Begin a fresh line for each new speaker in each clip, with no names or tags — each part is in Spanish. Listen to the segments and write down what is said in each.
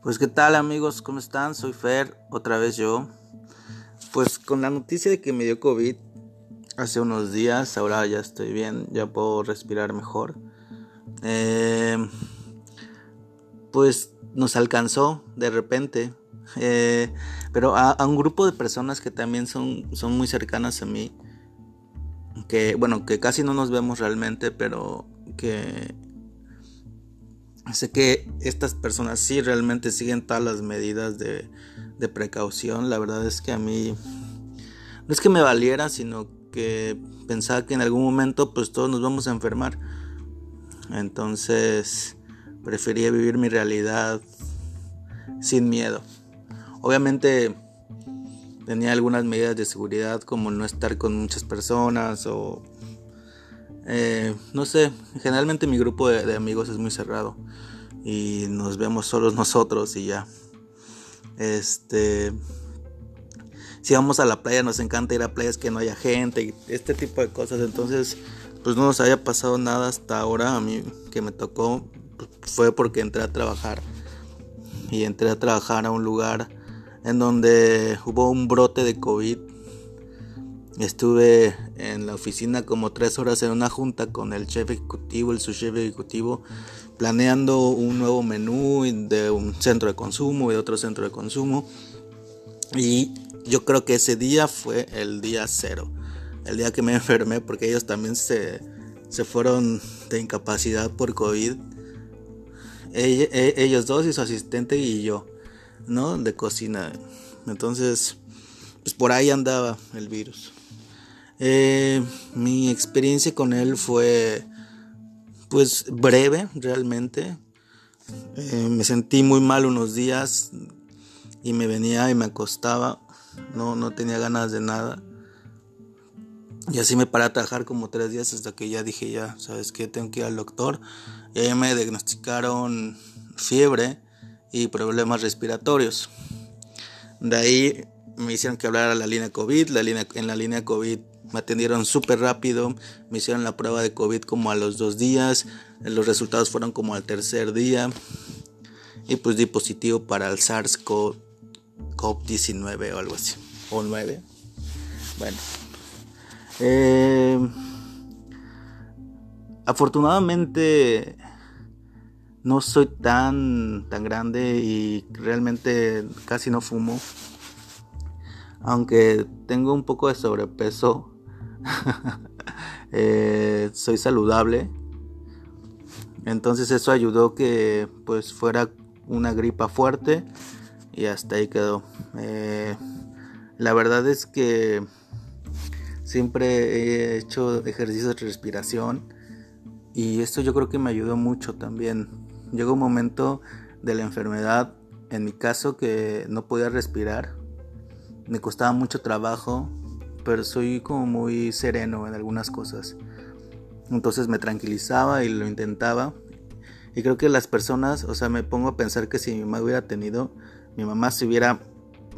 Pues qué tal amigos, ¿cómo están? Soy Fer, otra vez yo. Pues con la noticia de que me dio COVID hace unos días, ahora ya estoy bien, ya puedo respirar mejor. Eh, pues nos alcanzó de repente, eh, pero a, a, un grupo de personas que también son, son muy cercanas a mí, que bueno, que casi no nos vemos realmente, pero que sé que estas personas sí realmente siguen todas las medidas de, de, precaución. La verdad es que a mí no es que me valiera, sino que pensaba que en algún momento pues todos nos vamos a enfermar. Entonces prefería vivir mi realidad sin miedo. Obviamente tenía algunas medidas de seguridad como no estar con muchas personas o eh, no sé, generalmente mi grupo de, amigos es muy cerrado y nos vemos solos nosotros y ya. Este, si vamos a la playa nos encanta ir a playas que no haya gente y este tipo de cosas. Entonces, pues no nos haya pasado nada hasta ahora. A mí que me tocó pues, fue porque entré a trabajar y entré a trabajar a un lugar en donde hubo un brote de COVID Estuve en la oficina como tres horas en una junta con el chef ejecutivo, el subchef ejecutivo, planeando un nuevo menú de un centro de consumo y de otro centro de consumo. Y yo creo que ese día fue el día cero, el día que me enfermé porque ellos también se, se fueron de incapacidad por COVID. Ellos dos y su asistente y yo, ¿no? De cocina. Entonces, pues por ahí andaba el virus. Eh, mi experiencia con él fue pues breve realmente. Eh, me sentí muy mal unos días y me venía y me acostaba. No, no tenía ganas de nada. Y así me paré a trabajar como tres días hasta que ya dije ya, ¿sabes qué? Tengo que ir al doctor. Y ahí me diagnosticaron fiebre y problemas respiratorios. De ahí me hicieron que hablar a la línea COVID. La línea, en la línea COVID me atendieron súper rápido, me hicieron la prueba de COVID como a los dos días, los resultados fueron como al tercer día y pues di positivo para el SARS-CoV-19 o algo así, o 9. Bueno, eh, afortunadamente no soy tan, tan grande y realmente casi no fumo. Aunque tengo un poco de sobrepeso, eh, soy saludable. Entonces eso ayudó que pues fuera una gripa fuerte y hasta ahí quedó. Eh, la verdad es que siempre he hecho ejercicios de respiración y esto yo creo que me ayudó mucho también. Llegó un momento de la enfermedad, en mi caso, que no podía respirar. Me costaba mucho trabajo pero soy como muy sereno en algunas cosas. Entonces me tranquilizaba y lo intentaba. Y creo que las personas, o sea, me pongo a pensar que si mi mamá hubiera tenido, mi mamá se hubiera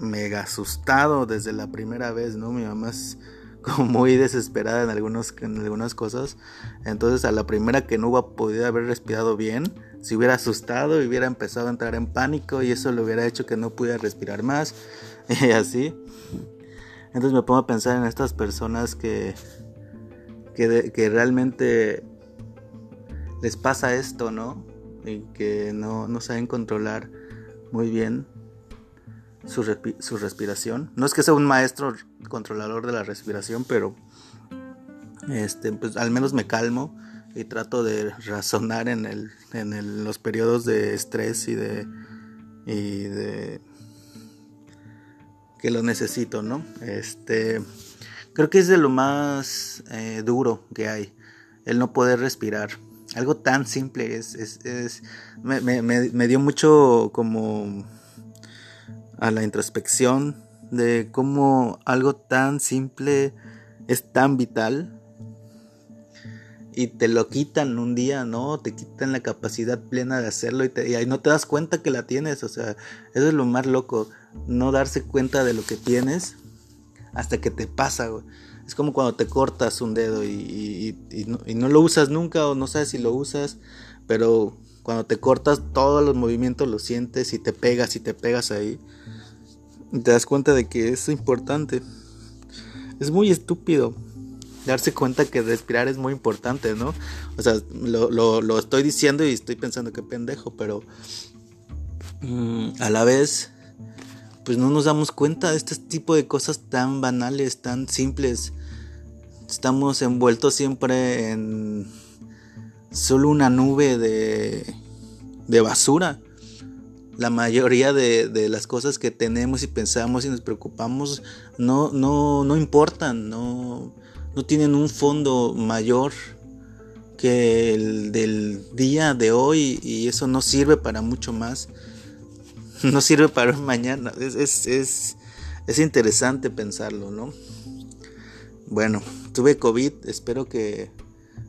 mega asustado desde la primera vez, ¿no? Mi mamá es como muy desesperada en, algunos, en algunas cosas. Entonces a la primera que no hubiera podido haber respirado bien, se hubiera asustado y hubiera empezado a entrar en pánico y eso le hubiera hecho que no pudiera respirar más y así. Entonces me pongo a pensar en estas personas que, que, realmente les pasa esto, ¿no? Y que no, saben controlar muy bien su, su, respiración. No es que sea un maestro controlador de la respiración, pero este, pues al menos me calmo y trato de razonar en, el, en los periodos de estrés y de, y de que lo necesito, ¿no? Este, creo que es de lo más eh, duro que hay, el no poder respirar. Algo tan simple es, es, me, me, dio mucho como a la introspección de cómo algo tan simple es tan vital y te lo quitan un día, ¿no? Te quitan la capacidad plena de hacerlo y, y ahí no te das cuenta que la tienes, o sea, eso es lo más loco no darse cuenta de lo que tienes hasta que te pasa, Es como cuando te cortas un dedo y, no, lo usas nunca o no sabes si lo usas, pero Cuando te cortas todos los movimientos los sientes y te pegas y te pegas ahí. Y te das cuenta de que es importante. Es muy estúpido darse cuenta que respirar es muy importante, ¿no? O sea, lo, estoy diciendo y estoy pensando que pendejo, pero mm, a la vez, pues no nos damos cuenta de este tipo de cosas tan banales, tan simples. Estamos envueltos siempre en solo una nube de, de basura. La mayoría de, de, las cosas que tenemos y pensamos y nos preocupamos no, no, no importan, no, no tienen un fondo mayor que el del día de hoy y eso no sirve para mucho más. No sirve para mañana. Es, es, es, interesante pensarlo, ¿no? Bueno, tuve COVID, espero que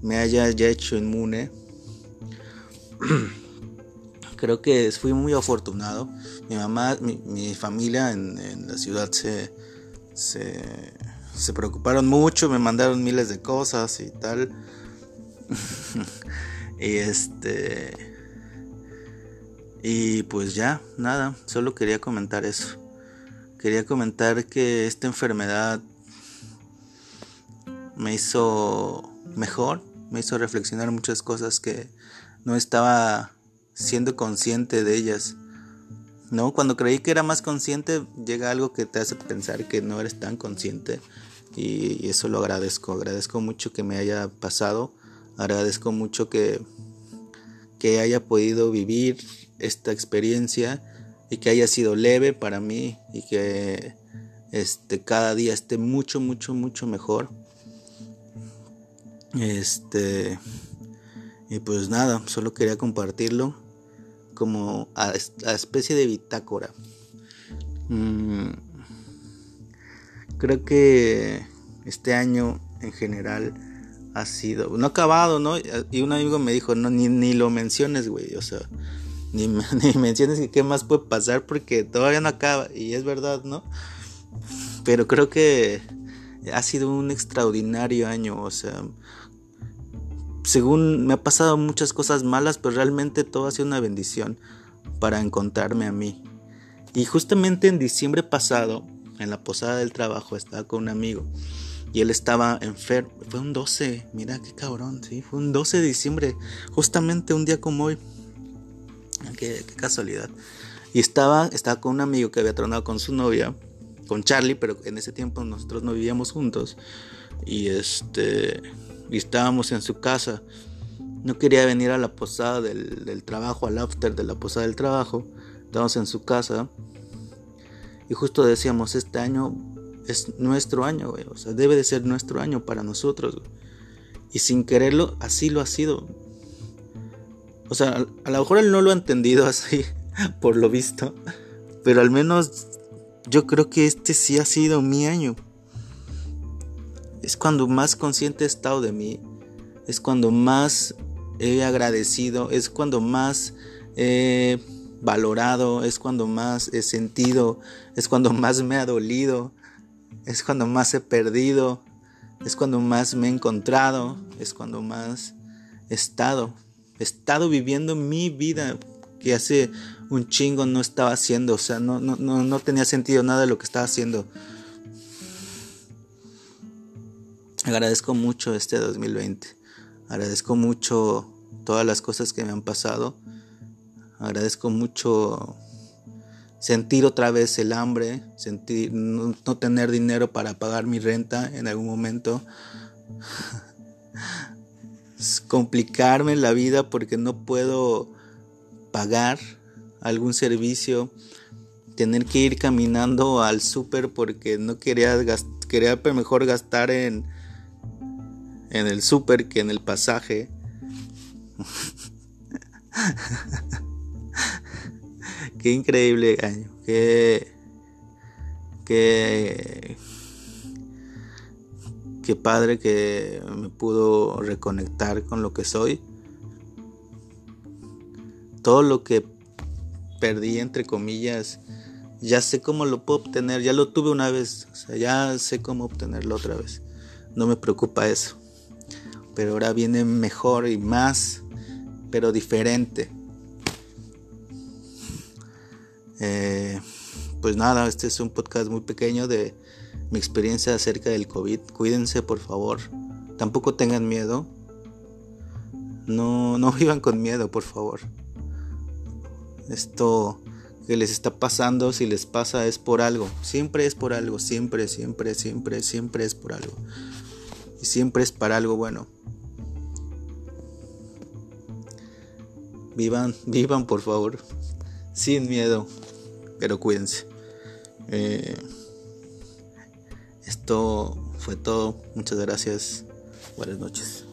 me haya ya hecho inmune. Creo que fui muy afortunado. Mi mamá, mi, familia en, en, la ciudad se, se se preocuparon mucho, me mandaron miles de cosas y tal. y este... Y pues ya, nada, solo quería comentar eso. Quería comentar que esta enfermedad me hizo mejor, me hizo reflexionar muchas cosas que no estaba siendo consciente de ellas. ¿No? Cuando creí que era más consciente, llega algo que te hace pensar que no eres tan consciente. Y, eso lo agradezco. Agradezco mucho que me haya pasado. Agradezco mucho que, que haya podido vivir esta experiencia y que haya sido leve para mí y que este, cada día esté mucho, mucho, mucho mejor. Este, y pues nada, solo quería compartirlo como a, especie de bitácora. Mm, creo que este año en general ha sido, no acabado, ¿no? Y un amigo me dijo, no, ni, ni lo menciones, güey, o sea, ni, menciones que qué más puede pasar porque todavía no acaba, y es verdad, ¿no? Pero creo que ha sido un extraordinario año, o sea, según me ha pasado muchas cosas malas, pero realmente todo ha sido una bendición para encontrarme a mí. Y justamente en diciembre pasado, en la posada del trabajo, estaba con un amigo y él estaba enfermo. Fue un 12, mira qué cabrón, sí, fue un 12 de diciembre, justamente un día como hoy. Qué, casualidad. Y estaba, estaba con un amigo que había tronado con su novia, con Charlie, pero en ese tiempo nosotros no vivíamos juntos. Y este y estábamos en su casa. No quería venir a la posada del, trabajo, al after de la posada del trabajo. Estábamos en su casa. Y justo decíamos, este año es nuestro año, güey. O sea, debe de ser nuestro año para nosotros, Y sin quererlo, así lo ha sido. O sea, a lo mejor él no lo ha entendido así, por lo visto. Pero al menos yo creo que este sí ha sido mi año es cuando más consciente he estado de mí, es cuando más he agradecido, es cuando más he valorado, es cuando más he sentido, es cuando más me ha dolido, es cuando más he perdido, es cuando más me he encontrado, es cuando más he estado, he estado viviendo mi vida que hace un chingo no estaba haciendo, o sea, no, no, no, no tenía sentido nada de lo que estaba haciendo. Agradezco mucho este 2020. Agradezco mucho todas las cosas que me han pasado. Agradezco mucho sentir otra vez el hambre, sentir no, tener dinero para pagar mi renta en algún momento. complicarme la vida porque no puedo pagar algún servicio, tener que ir caminando al súper porque no quería, quería mejor gastar en, en el súper que en el pasaje. qué increíble año. Qué, qué, padre que me pudo reconectar con lo que soy. Todo lo que perdí, entre comillas, ya sé cómo lo puedo obtener. Ya lo tuve una vez. Ya sé cómo obtenerlo otra vez. No me preocupa eso pero ahora viene mejor y más pero diferente. Eh, pues nada, este es un podcast muy pequeño de mi experiencia acerca del COVID. Cuídense, por favor. Tampoco tengan miedo. No, no vivan con miedo, por favor. Esto que les está pasando, si les pasa, es por algo. Siempre es por algo. Siempre, siempre, siempre, siempre es por algo. Y siempre es para algo bueno. Vivan, vivan, por favor. Sin miedo. Pero cuídense. Eh, esto fue todo. Muchas gracias. Buenas noches.